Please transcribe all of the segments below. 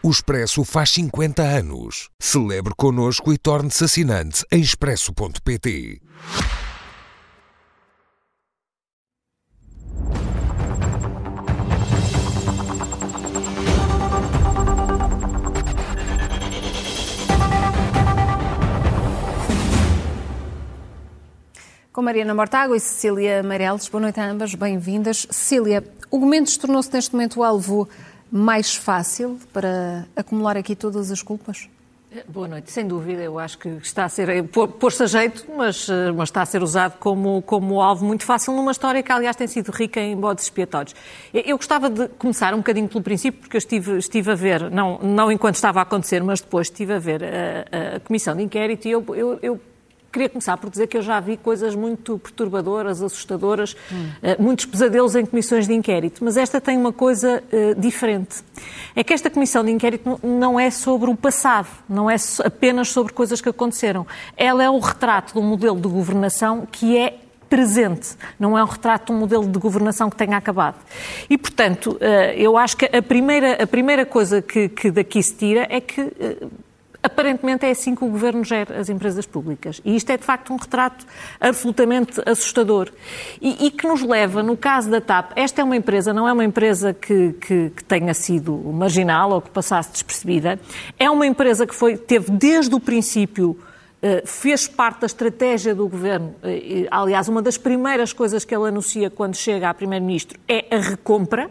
O Expresso faz 50 anos. Celebre connosco e torne-se assinante em expresso.pt. Com Mariana Mortágua e Cecília Meireles. Boa noite a ambas, bem-vindas. Cecília, o Gomendos tornou-se neste momento alvo mais fácil para acumular aqui todas as culpas? Boa noite, sem dúvida. Eu acho que está a ser pôr-se a jeito, mas, eh, mas, está a ser usado como, como alvo muito fácil numa história que, aliás, tem sido rica em bodes expiatórios. Eu gostava de começar um bocadinho pelo princípio, porque eu estive, estive a ver, não, não enquanto estava a acontecer, mas depois estive a ver a, a comissão de inquérito e eu, eu, eu Queria começar por dizer que eu já vi coisas muito perturbadoras, assustadoras, hum. muitos pesadelos em comissões de inquérito, mas esta tem uma coisa uh, diferente. É que esta comissão de inquérito não é sobre o passado, não é apenas sobre coisas que aconteceram. Ela é o retrato de um modelo de governação que é presente, não é um retrato de um modelo de governação que tenha acabado. E, portanto, eh, eu acho que a primeira, a primeira coisa que, que daqui se tira é que Aparentemente é assim que o Governo gera as empresas públicas. E isto é, de facto, um retrato absolutamente assustador. E, e que nos leva, no caso da TAP, esta é uma empresa, não é uma empresa que, que, que, tenha sido marginal ou que passasse despercebida. É uma empresa que foi, teve desde o princípio eh, fez parte da estratégia do governo. Eh, aliás, uma das primeiras coisas que ele anuncia quando chega a Primeiro-Ministro é a recompra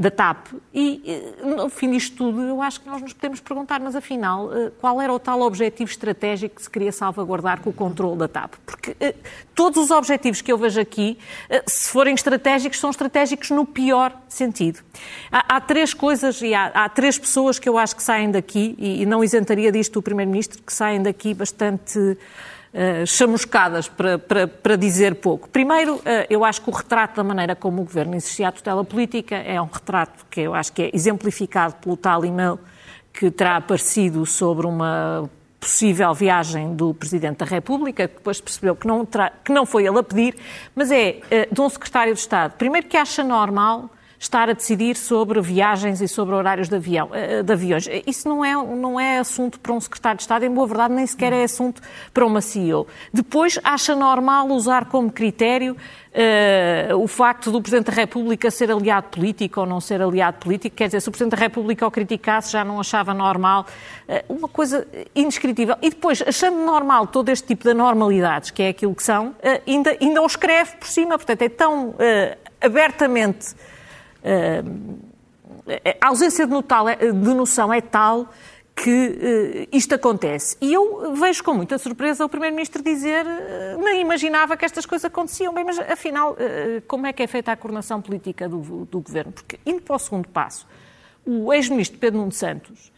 da TAP. E, no fim disto tudo, eu acho que nós nos podemos perguntar, mas afinal, eh, qual era o tal objetivo estratégico que se queria salvaguardar com o controle da TAP? Porque eh, todos os objetivos que eu vejo aqui, eh, se forem estratégicos, são estratégicos no pior sentido. Há, há três coisas e há, há, três pessoas que eu acho que saem daqui, e, e não isentaria disto o Primeiro-Ministro, que saem daqui bastante uh, chamuscadas, para, para, para, dizer pouco. Primeiro, uh, eu acho que o retrato da maneira como o Governo exercia a tutela política é um retrato que eu acho que é exemplificado pelo tal e-mail que terá aparecido sobre uma possível viagem do Presidente da República, que depois percebeu que não, terá, que não foi ele a pedir, mas é uh, de um Secretário de Estado. Primeiro que acha normal estar a decidir sobre viagens e sobre horários de, avião, eh, de aviões. Isso não é, não é assunto para um secretário de Estado, em boa verdade, nem sequer é assunto para uma CEO. Depois, acha normal usar como critério Uh, o facto do Presidente da República ser aliado político ou não ser aliado político, quer dizer, se o Presidente da República o criticasse já não achava normal, uh, uma coisa indescritível. E depois, achando normal todo este tipo de anormalidades, que é aquilo que são, uh, ainda, ainda o escreve por cima, portanto é tão abertamente a ausência de, notal, é, de noção é tal que uh, isto acontece. E eu vejo com muita surpresa o Primeiro-Ministro dizer uh, nem imaginava que estas coisas aconteciam. Bem, mas afinal, uh, como é que é feita a coordenação política do, do Governo? Porque, indo para o segundo passo, o ex-ministro Pedro Nuno Santos,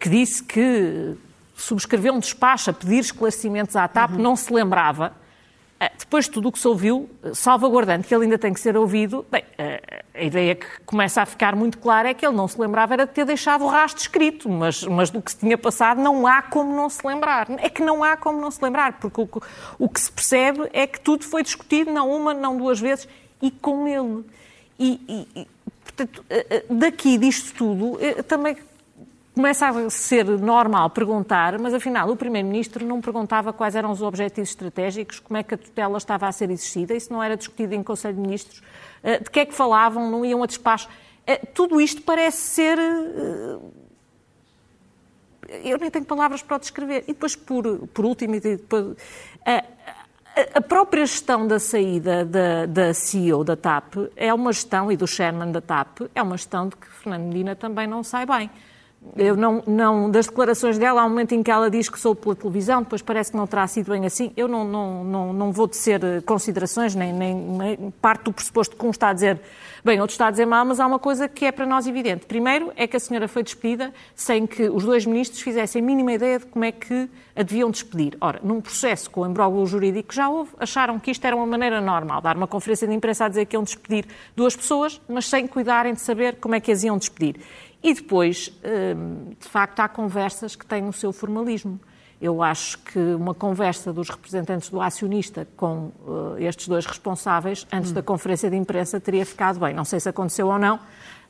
que disse que subscreveu um despacho a pedir esclarecimentos à TAP, uhum. não se lembrava depois de tudo o que se ouviu, salvaguardando que ele ainda tem que ser ouvido, bem, ah, a ideia que começa a ficar muito clara é que ele não se lembrava era de ter deixado o rastro escrito, mas, mas do que se tinha passado não há como não se lembrar. É que não há como não se lembrar, porque o, o que se percebe é que tudo foi discutido, não uma, não duas vezes, e com ele. E, e, portanto, daqui disto tudo, eh, também começa a ser normal perguntar, mas afinal o Primeiro-Ministro não perguntava quais eram os objetivos estratégicos, como é que a tutela estava a ser exercida, isso não era discutido em Conselho de Ministros, eh, de que é que falavam, não iam a despacho. Eh, tudo isto parece ser. Eh, eu nem tenho palavras para o descrever. E depois, por, por último, a, a própria gestão da saída da, da CEO da TAP é uma gestão, e do chairman da TAP, é uma gestão de que Fernando Medina também não sai bem. Eu não, não, das declarações dela, há um momento em que ela diz que sou pela televisão, depois parece que não terá sido bem assim. Eu não, não, não, não vou tecer eh, considerações, nem, nem, nem parte do pressuposto que um está a dizer bem, outro está a dizer mal, mas há uma coisa que é para nós evidente. Primeiro, é que a senhora foi despedida sem que os dois ministros fizessem a mínima ideia de como é que a deviam despedir. Ora, num processo com o embróglio jurídico que já houve, acharam que isto era uma maneira normal, dar uma conferência de imprensa a dizer que iam despedir duas pessoas, mas sem cuidarem de saber como é que as iam despedir. E depois, hum, de facto, há conversas que têm o seu formalismo. Eu acho que uma conversa dos representantes do acionista com uh, estes dois responsáveis, antes hum. da conferência de imprensa, teria ficado bem. Não sei se aconteceu ou não.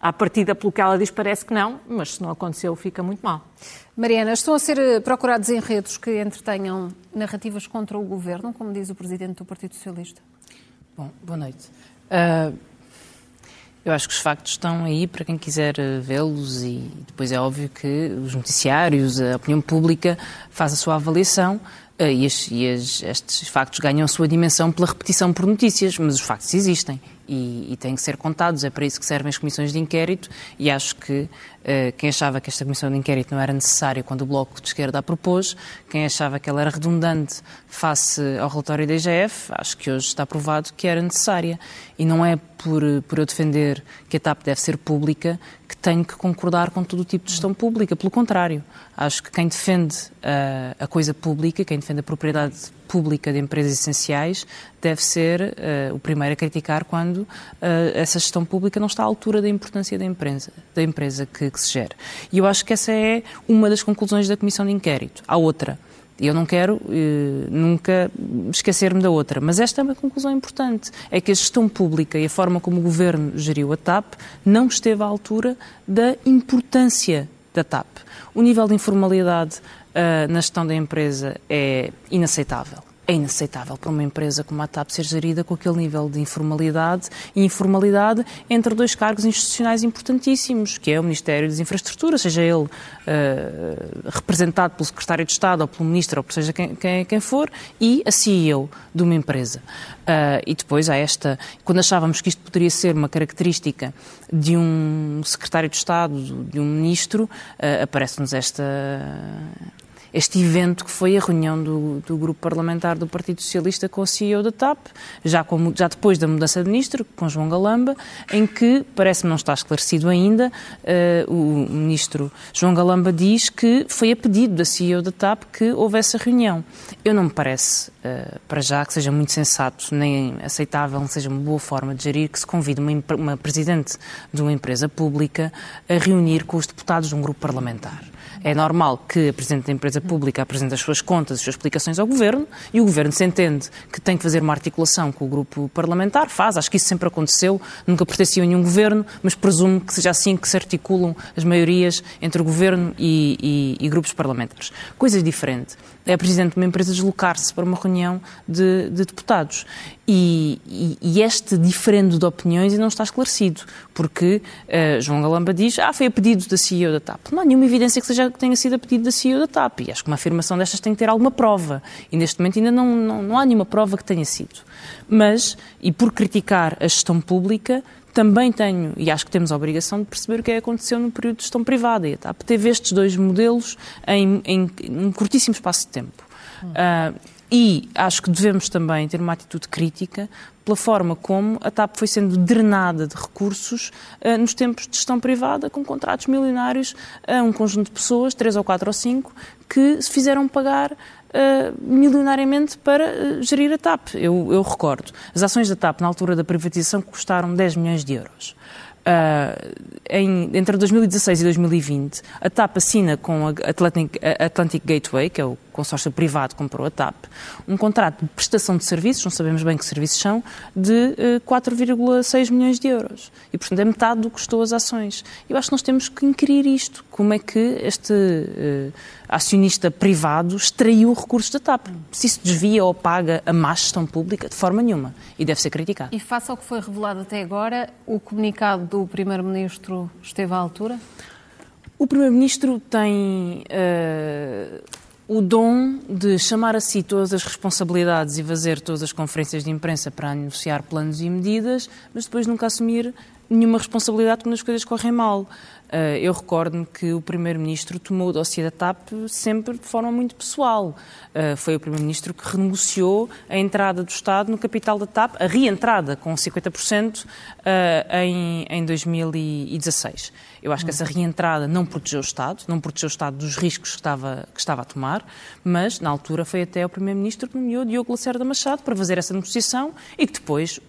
À partida, pelo que ela diz, parece que não, mas se não aconteceu, fica muito mal. Mariana, estão a ser eh, procurados enredos que entretenham narrativas contra o governo, como diz o presidente do Partido Socialista? Bom, boa noite. Uh, eu acho que os factos estão aí para quem quiser eh, vê-los e depois é óbvio que os noticiários, a opinião pública faz a sua avaliação eh, e, as, e as, estes factos ganham a sua dimensão pela repetição por notícias, mas os factos existem e, e, têm que ser contados. É para isso que servem as comissões de inquérito e acho que uh, quem achava que esta comissão de inquérito não era necessária quando o Bloco de Esquerda a propôs, quem achava que ela era redundante face ao relatório da IGF, acho que hoje está provado que era necessária. E não é por, por eu defender que a TAP deve ser pública que tenho que concordar com todo o tipo de gestão pública. Pelo contrário, acho que quem defende uh, a coisa pública, quem defende a propriedade pública de empresas essenciais deve ser uh, o primeiro a criticar quando uh, essa gestão pública não está à altura da importância da empresa, da empresa que, que se gera. E eu acho que essa é uma das conclusões da Comissão de Inquérito. Há outra. Eu não quero eh, nunca esquecer-me da outra. Mas esta é uma conclusão importante. É que a gestão pública e a forma como o Governo geriu a TAP não esteve à altura da importância da TAP. O nível de informalidade uh, na gestão da empresa é inaceitável. É inaceitável para uma empresa como a TAP ser gerida com aquele nível de informalidade e informalidade entre dois cargos institucionais importantíssimos, que é o Ministério das Infraestruturas, seja ele uh, representado pelo Secretário de Estado ou pelo Ministro, ou seja quem, quem, quem for, e a CEO de uma empresa. Uh, e depois há esta, quando achávamos que isto poderia ser uma característica de um Secretário de Estado, de um Ministro, uh, aparece-nos esta este evento que foi a reunião do, do, grupo parlamentar do Partido Socialista com o CEO da TAP, já, com, já depois da mudança de ministro, com João Galamba, em que, parece-me não está esclarecido ainda, uh, o ministro João Galamba diz que foi a pedido da CEO da TAP que houvesse a reunião. Eu não me parece, uh, para já, que seja muito sensato, nem aceitável, não seja uma boa forma de gerir que se convide uma, uma presidente de uma empresa pública a reunir com os deputados de um grupo parlamentar. É normal que a Presidente da empresa pública apresente as suas contas, as suas explicações ao Governo e o Governo se entende que tem que fazer uma articulação com o grupo parlamentar, faz. Acho que isso sempre aconteceu, nunca pertencia a nenhum Governo, mas presumo que seja assim que se articulam as maiorias entre o Governo e, e, e grupos parlamentares. Coisa diferente é Presidente de uma empresa deslocar-se para uma reunião de, de deputados. E, e, e, este diferendo de opiniões não está esclarecido, porque uh, João Galamba diz ah, foi a pedido da CEO da TAP. Não há nenhuma evidência que, seja, que tenha sido a pedido da CEO da TAP. E acho que uma afirmação destas tem que ter alguma prova. E neste momento ainda não, não, não há nenhuma prova que tenha sido. Mas, e por criticar a gestão pública, também tenho, e acho que temos a obrigação de perceber o que é que aconteceu no período de gestão privada. E a TAP teve estes dois modelos em, em, em um curtíssimo espaço de tempo. Hum. Uh, e acho que devemos também ter uma atitude crítica pela forma como a TAP foi sendo drenada de recursos uh, nos tempos de gestão privada, com contratos milionários a um conjunto de pessoas, três ou quatro ou cinco, que se fizeram pagar uh, milionariamente para uh, gerir a TAP. Eu, eu, recordo, as ações da TAP na altura da privatização custaram 10 milhões de euros. Uh, em, entre 2016 e 2020, a TAP assina com a Atlantic, a Atlantic Gateway, que é o consórcio privado comprou a TAP, um contrato de prestação de serviços, não sabemos bem que serviços são, de uh, 4,6 milhões de euros. E, portanto, é metade do que custou as ações. Eu acho que nós temos que inquirir isto. Como é que este uh, acionista privado extraiu recursos da TAP? Se isso desvia ou paga a má gestão pública, de forma nenhuma. E deve ser criticado. E face ao que foi revelado até agora, o comunicado do Primeiro-Ministro esteve à altura? O Primeiro-Ministro tem uh, o dom de chamar a si todas as responsabilidades e fazer todas as conferências de imprensa para anunciar planos e medidas, mas depois nunca assumir nenhuma responsabilidade quando as coisas correm mal. Uh, eu recordo-me que o Primeiro-Ministro tomou o dossiê da TAP sempre de forma muito pessoal. Uh, foi o Primeiro-Ministro que renegociou a entrada do Estado no capital da TAP, a reentrada com 50% uh, em, em 2016. Eu acho que essa reentrada não protegeu o Estado, não protegeu o Estado dos riscos que estava, que estava a tomar, mas na altura foi até o Primeiro-Ministro que nomeou Diogo Lacerda Machado para fazer essa negociação e que depois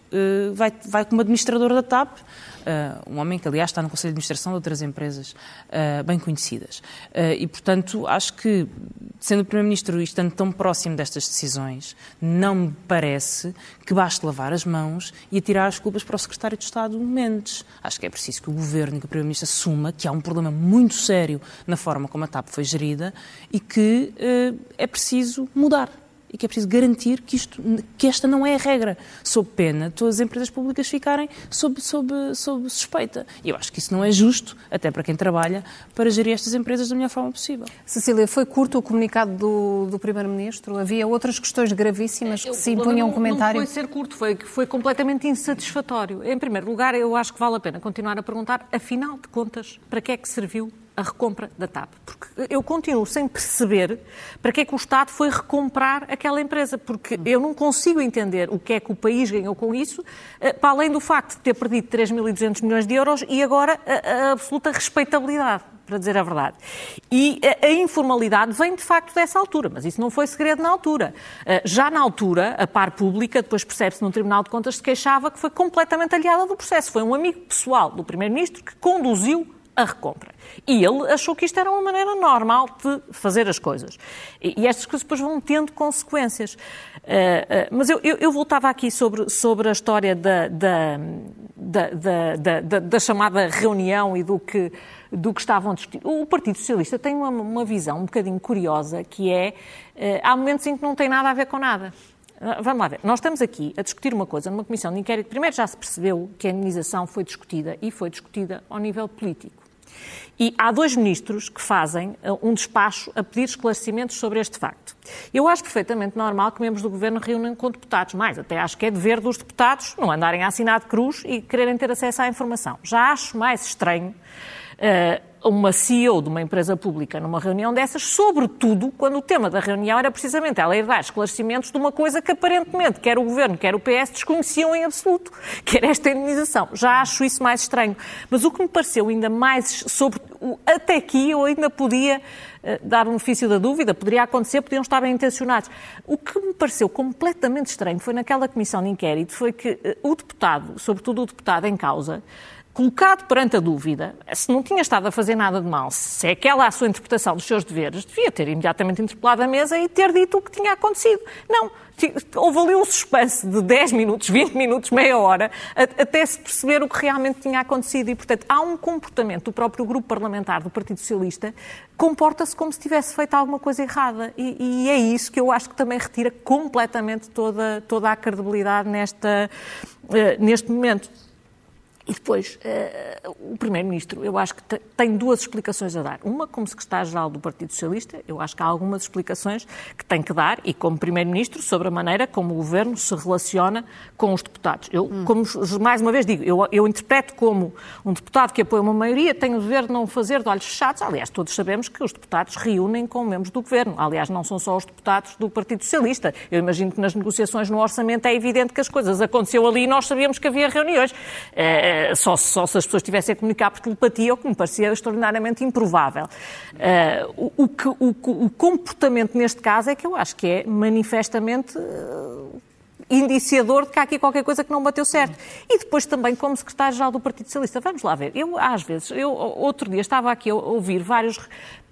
vai, vai como administrador da TAP Uh, um homem que, aliás, está no Conselho de Administração de outras empresas uh, bem conhecidas. Uh, e, portanto, acho que, sendo Primeiro-Ministro e estando tão próximo destas decisões, não me parece que baste lavar as mãos e atirar as culpas para o Secretário de Estado Mendes. Acho que é preciso que o Governo que o Primeiro-Ministro assuma que há um problema muito sério na forma como a TAP foi gerida e que é preciso mudar e que é preciso garantir que, isto, que esta não é a regra, sob pena de todas as empresas públicas ficarem sob, sob, sob suspeita. E eu acho que isso não é justo, até para quem trabalha, para gerir estas empresas da melhor forma possível. Cecília, foi curto o comunicado do, do Primeiro-Ministro? Havia outras questões gravíssimas que eu, se impunham um comentário? Não foi ser curto, foi, foi completamente insatisfatório. Em primeiro lugar, eu acho que vale a pena continuar a perguntar, afinal de contas, para que é que serviu a recompra da TAP. Porque eu continuo sem perceber para que é que o Estado foi recomprar aquela empresa, porque eu não consigo entender o que é que o país ganhou com isso, eh, para além do facto de ter perdido 3.200 milhões de euros e agora a, a absoluta respeitabilidade para dizer a verdade. E a, a, informalidade vem de facto dessa altura, mas isso não foi segredo na altura. Eh, já na altura, a par pública, depois percebe-se no Tribunal de Contas, se queixava que foi completamente aliada do processo. Foi um amigo pessoal do Primeiro-Ministro que conduziu a recompra. E ele achou que isto era uma maneira normal de fazer as coisas. E, estas coisas depois vão tendo consequências. Uh, uh, mas eu, eu, eu, voltava aqui sobre, sobre a história da, da, da, da, da chamada reunião e do que, do que estavam a discutir. O Partido Socialista tem uma, uma visão um bocadinho curiosa, que é, uh, há momentos em que não tem nada a ver com nada. Vamos lá ver. Nós estamos aqui a discutir uma coisa numa comissão de inquérito. Primeiro já se percebeu que a indenização foi discutida e foi discutida ao nível político. E há dois ministros que fazem eh, um despacho a pedir esclarecimentos sobre este facto. Eu acho perfeitamente normal que membros do governo reúnem com deputados, mais até acho que é dever dos deputados não andarem a assinar de cruz e quererem ter acesso à informação. Já acho mais estranho uh, uma CEO de uma empresa pública numa reunião dessas, sobretudo quando o tema da reunião era precisamente ela ir dar esclarecimentos de uma coisa que aparentemente quer o Governo, quer o PS desconheciam em absoluto, que era esta indenização. Já acho isso mais estranho. Mas o que me pareceu ainda mais sobre... Até aqui eu ainda podia uh, dar um benefício da dúvida, poderia acontecer, podiam estar bem intencionados. O que me pareceu completamente estranho foi naquela comissão de inquérito, foi que uh, o deputado, sobretudo o deputado em causa, colocado perante a dúvida, se não tinha estado a fazer nada de mal, se é aquela a sua interpretação dos seus deveres, devia ter imediatamente interpelado a mesa e ter dito o que tinha acontecido. Não, houve ali um suspense de 10 minutos, 20 minutos, meia hora, até se perceber o que realmente tinha acontecido. E, portanto, há um comportamento do próprio grupo parlamentar do Partido Socialista comporta-se como se tivesse feito alguma coisa errada. E, e, é isso que eu acho que também retira completamente toda, toda a credibilidade nesta, uh, neste momento. E depois, uh, o Primeiro-Ministro, eu acho que tem duas explicações a dar. Uma, como Secretário-Geral do Partido Socialista, eu acho que há algumas explicações que tem que dar, e como Primeiro-Ministro, sobre a maneira como o Governo se relaciona com os deputados. Eu, hum. como mais uma vez digo, eu, eu interpreto como um deputado que apoia uma maioria tem o dever de não fazer de olhos fechados. Aliás, todos sabemos que os deputados reúnem com membros do Governo. Aliás, não são só os deputados do Partido Socialista. Eu imagino que nas negociações no orçamento é evidente que as coisas aconteceu ali e nós sabíamos que havia reuniões. Uh, eh, só, só, se as pessoas estivessem a comunicar por telepatia, o que me parecia extraordinariamente improvável. Uh, o, que, o, o, comportamento neste caso é que eu acho que é manifestamente uh, indiciador de que há aqui qualquer coisa que não bateu certo. E depois também como secretário-geral do Partido Socialista. Vamos lá ver. Eu, às vezes, eu outro dia estava aqui a ouvir vários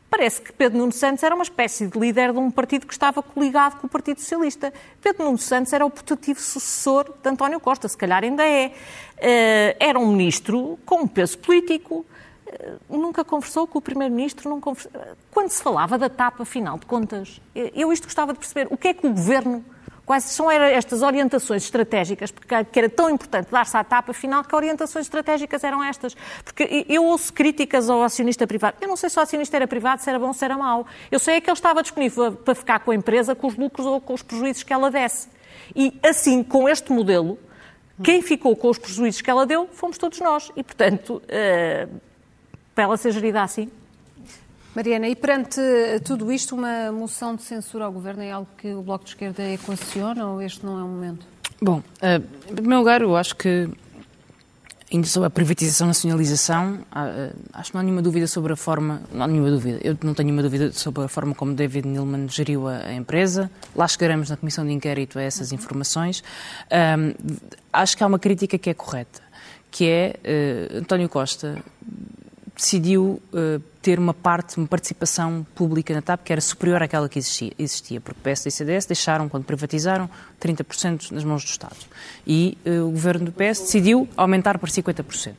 Parece que Pedro Nuno Santos era uma espécie de líder de um partido que estava coligado com o Partido Socialista. Pedro Nuno Santos era o putativo sucessor de António Costa, se calhar ainda é. Eh, era um ministro com um peso político, eh, nunca conversou com o Primeiro-Ministro, conversou... quando se falava da TAP, afinal de contas, eu isto gostava de perceber, o que é que o Governo Quais são estas orientações estratégicas? Porque era tão importante dar-se à tapa, afinal, que orientações estratégicas eram estas? Porque eu ouço críticas ao acionista privado. Eu não sei se o acionista era privado, se era bom, se era mau. Eu sei é que ele estava disponível para ficar com a empresa com os lucros ou com os prejuízos que ela desse. E assim, com este modelo, quem ficou com os prejuízos que ela deu fomos todos nós. E, portanto, uh, para ela ser gerida assim, Mariana, e perante tudo isto, uma moção de censura ao Governo é algo que o Bloco de Esquerda equaciona ou este não é o momento? Bom, uh, em primeiro lugar, eu acho que Ainda sobre a privatização e nacionalização, ah, acho que não há nenhuma dúvida sobre a forma, não há nenhuma dúvida, eu não tenho nenhuma dúvida sobre a forma como David Neilman geriu a, empresa. Lá chegaremos na Comissão de Inquérito a essas informações. Um, acho que há uma crítica que é correta, que é uh, António Costa decidiu uh, ter uma parte, uma participação pública na TAP que era superior àquela que existia, existia porque PS e CDS deixaram, quando privatizaram, 30% nas mãos do Estado. E uh, o governo do PS decidiu aumentar para 50%,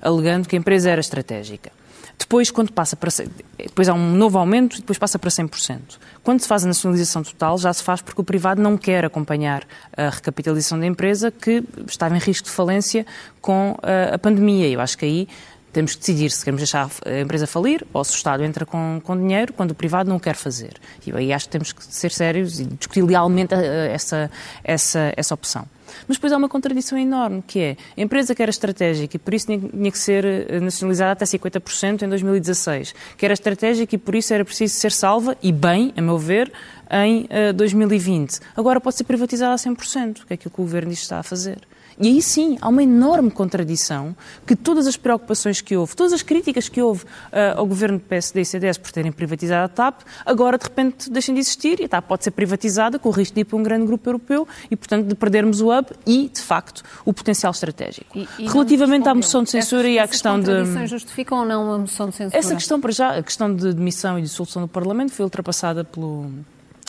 alegando que a empresa era estratégica. Depois, quando passa para, depois há um novo aumento e depois passa para 100%. Quando se faz a nacionalização total, já se faz porque o privado não quer acompanhar a recapitalização da empresa que estava em risco de falência com a, eh, a pandemia. Eu acho que aí temos que decidir se queremos deixar a empresa falir ou se o Estado entra com, com dinheiro quando o privado não quer fazer. E aí acho que temos que ser sérios e discutir lealmente eh, essa, essa, essa opção. Mas depois há uma contradição enorme, que é a empresa que era estratégica e por isso tinha que ser eh, nacionalizada até 50% em 2016, que era estratégica e por isso era preciso ser salva, e bem, a meu ver, em 2020. Eh, Agora pode ser privatizada a 100%, que é aquilo que o Governo está a fazer. E aí sim, há uma enorme contradição que todas as preocupações que houve, todas as críticas que houve uh, ao governo do PSD e CDS por terem privatizado a TAP, agora de repente deixem de existir e a TAP pode ser privatizada com o risco de ir para um grande grupo europeu e, portanto, de perdermos o hub e, de facto, o potencial estratégico. E, e Relativamente à moção de censura e à questão de... As justificam ou não a moção de censura? Essa questão, para já, a questão de demissão e dissolução do Parlamento foi ultrapassada pelo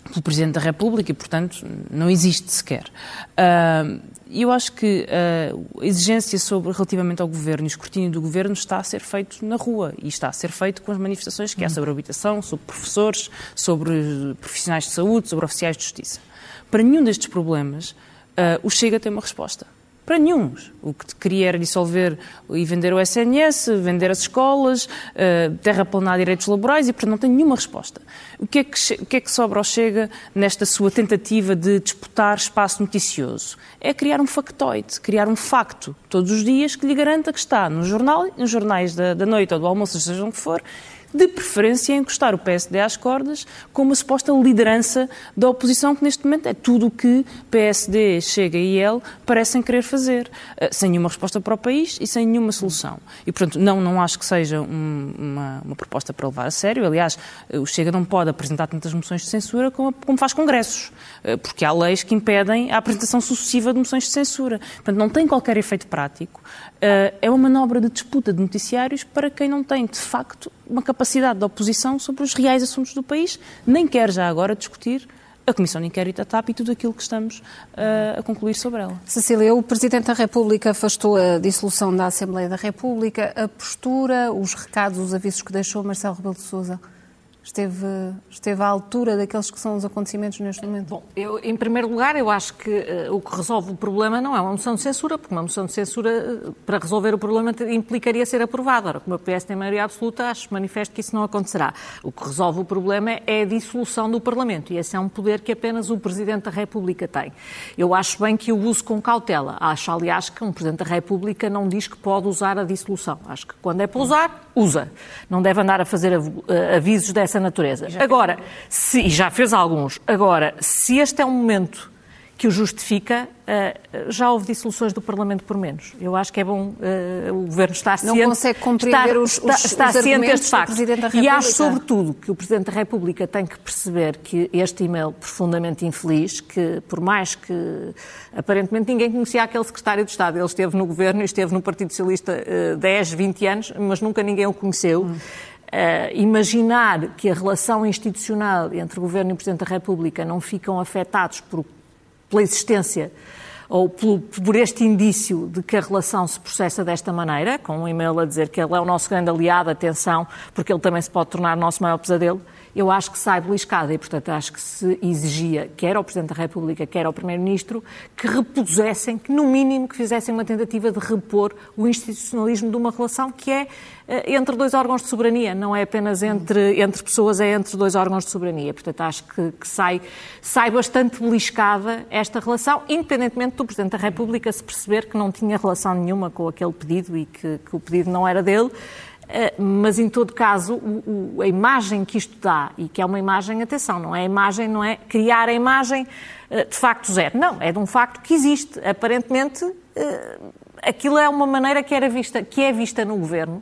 pelo Presidente da República e, portanto, não existe sequer. Uh, eu acho que uh, a exigência sobre, relativamente ao Governo e o escrutínio do Governo está a ser feito na rua e está a ser feito com as manifestações que há sobre a habitação, sobre professores, sobre profissionais de saúde, sobre oficiais de justiça. Para nenhum destes problemas, uh, o Chega tem uma resposta para nenhum. O que queria era dissolver e vender o SNS, vender as escolas, uh, terraplanar direitos laborais e, portanto, não tem nenhuma resposta. O que, é que, o que é que sobra ao Chega nesta sua tentativa de disputar espaço noticioso? É criar um factoide, criar um facto todos os dias que lhe garanta que está no jornal, nos jornais da, da noite ou do almoço, seja onde for, de preferência encostar o PSD às cordas com uma suposta liderança da oposição, que neste momento é tudo o que PSD, Chega e ele parecem querer fazer, eh, sem nenhuma resposta para o país e sem nenhuma solução. E, portanto, não, não acho que seja um, uma, uma, proposta para levar a sério. Aliás, eh, o Chega não pode apresentar tantas moções de censura como, como faz congressos, eh, porque há leis que impedem a apresentação sucessiva de moções de censura. Portanto, não tem qualquer efeito prático. É uma manobra de disputa de noticiários para quem não tem, de facto, uma capacidade de oposição sobre os reais assuntos do país, nem quer já agora discutir a Comissão de Inquérito da TAP e tudo aquilo que estamos uh, a concluir sobre ela. Cecília, o Presidente da República afastou a dissolução da Assembleia da República, a postura, os recados, os avisos que deixou Marcelo Rebelo de Sousa esteve, esteve à altura daqueles que são os acontecimentos neste momento? Bom, eu, em primeiro lugar, eu acho que uh, o que resolve o problema não é uma moção de censura, porque uma moção de censura, uh, para resolver o problema, implicaria ser aprovada. Ora, como a PS tem maioria absoluta, acho manifesto que isso não acontecerá. O que resolve o problema é a dissolução do Parlamento, e esse é um poder que apenas o Presidente da República tem. Eu acho bem que o use com cautela. Acho, aliás, que um Presidente da República não diz que pode usar a dissolução. Acho que quando é para usar, usa. Não deve andar a fazer eh, avisos dessa dessa natureza. Agora, se, e já fez alguns, agora, se este é um momento que o justifica, eh, já houve dissoluções do Parlamento por menos. Eu acho que é bom uh, o Governo estar ciente... Não consegue compreender os, os, está, ciente deste facto. Presidente da República. E acho, sobretudo, que o Presidente da República tem que perceber que este e-mail profundamente infeliz, que por mais que aparentemente ninguém conhecia aquele Secretário de Estado, ele esteve no Governo e esteve no Partido Socialista uh, 10, 20 anos, mas nunca ninguém o conheceu. Hum. Uh, imaginar que a relação institucional entre o Governo e o Presidente da República não ficam afetados por, pela existência ou por, por, este indício de que a relação se processa desta maneira, com um e-mail a dizer que ele é o nosso grande aliado, atenção, porque ele também se pode tornar nosso maior pesadelo, eu acho que sai beliscada e, portanto, acho que se exigia, quer ao Presidente da República, quer ao Primeiro-Ministro, que repusessem, que no mínimo que fizessem uma tentativa de repor o institucionalismo de uma relação que é eh, entre dois órgãos de soberania, não é apenas entre, entre pessoas, é entre dois órgãos de soberania. Portanto, acho que, que sai, sai bastante beliscada esta relação, independentemente do Presidente da República se perceber que não tinha relação nenhuma com aquele pedido e que, que o pedido não era dele. Eh, mas em todo caso, o, o, a imagem que isto dá, e que é uma imagem, atenção, não é imagem, não é criar a imagem eh, de facto zero, não, é de um facto que existe. Aparentemente, eh, aquilo é uma maneira que, era vista, que é vista no governo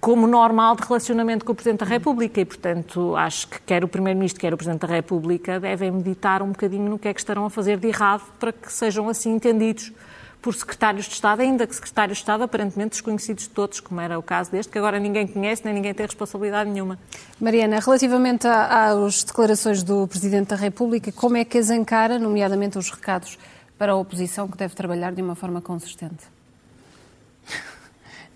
como normal de relacionamento com o Presidente da República e, portanto, acho que quer o Primeiro-Ministro, quer o Presidente da República devem meditar um bocadinho no que é que estarão a fazer de errado para que sejam assim entendidos por secretários de Estado, ainda que secretários de Estado aparentemente desconhecidos de todos, como era o caso deste, que agora ninguém conhece, nem ninguém tem responsabilidade nenhuma. Mariana, relativamente às declarações do Presidente da República, como é que as encara, nomeadamente os recados para a oposição, que deve trabalhar de uma forma consistente?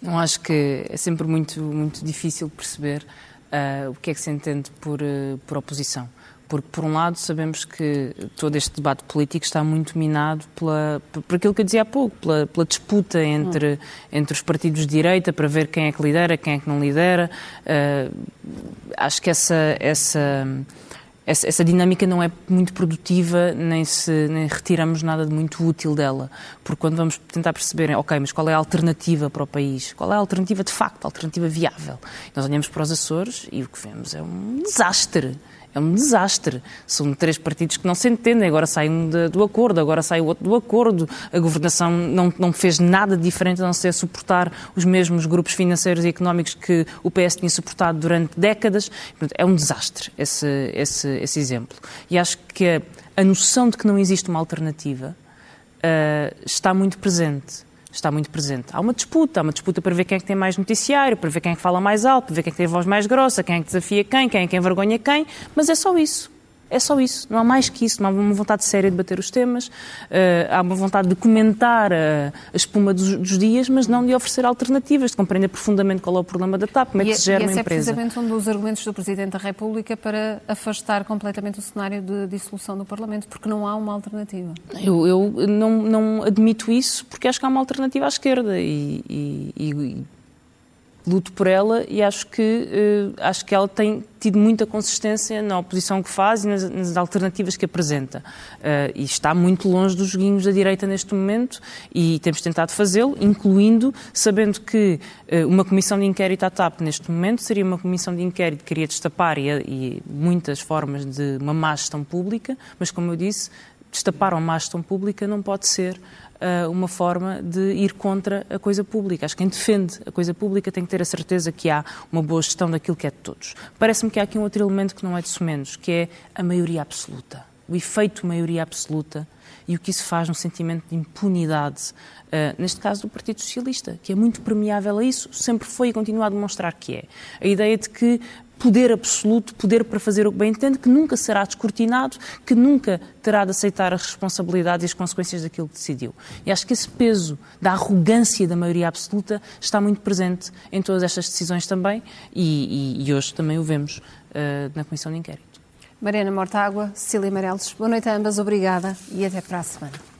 Não acho que é sempre muito, muito difícil perceber uh, o que é que se entende por, uh, por oposição. Porque, por um lado, sabemos que todo este debate político está muito minado pela, por aquilo que eu dizia há pouco, pela, pela disputa entre, entre os partidos de direita para ver quem é que lidera, quem é que não lidera. Uh, acho que essa, essa, essa, essa, dinâmica não é muito produtiva, nem, se, nem retiramos nada de muito útil dela. Porque quando vamos tentar perceber, ok, mas qual é a alternativa para o país? Qual é a alternativa de facto, a alternativa viável? Nós olhamos para os Açores e o que vemos é um desastre é um desastre. São três partidos que não se entendem, agora sai um de, do acordo, agora sai o outro do acordo. A governação não, não fez nada diferente a não ser suportar os mesmos grupos financeiros e económicos que o PS tinha suportado durante décadas. É um desastre esse, esse, esse exemplo. E acho que a, a noção de que não existe uma alternativa uh, está muito presente está muito presente. Há uma disputa, há uma disputa para ver quem é que tem mais noticiário, para ver quem é que fala mais alto, para ver quem é que tem voz mais grossa, quem é que desafia quem, quem é que envergonha quem, mas é só isso. É só isso, não há mais que isso, não há uma vontade séria de bater os temas, uh, há uma vontade de comentar uh, a espuma dos, dos, dias, mas não de oferecer alternativas, de compreender profundamente qual é o problema da TAP, como é que se gera uma empresa. E esse é precisamente um dos argumentos do Presidente da República para afastar completamente o cenário de dissolução do Parlamento, porque não há uma alternativa. Eu, eu não, não, admito isso, porque acho que há uma alternativa à esquerda e, e, e luto por ela e acho que, uh, acho que ela tem tido muita consistência na oposição que faz e nas, nas alternativas que apresenta. Uh, e está muito longe dos joguinhos da direita neste momento e temos tentado fazê-lo, incluindo sabendo que uh, uma comissão de inquérito à TAP neste momento seria uma comissão de inquérito que queria destapar e, e muitas formas de uma má gestão pública, mas como eu disse, destapar uma gestão pública não pode ser uh, uma forma de ir contra a coisa pública. Acho que quem defende a coisa pública tem que ter a certeza que há uma boa gestão daquilo que é de todos. Parece-me que há aqui um outro elemento que não é de menos, que é a maioria absoluta. O efeito maioria absoluta e o que isso faz no sentimento de impunidade, uh, neste caso do Partido Socialista, que é muito permeável a isso, sempre foi e continua a demonstrar que é. A ideia de que poder absoluto, poder para fazer o que bem entende, que nunca será descortinado, que nunca terá de aceitar as responsabilidades e as consequências daquilo que decidiu. E acho que esse peso da arrogância da maioria absoluta está muito presente em todas estas decisões também e, e, e hoje também o vemos uh, na Comissão de Inquérito. Mariana Mortágua, Cecília Marelos, boa noite a ambas, obrigada e até para a semana.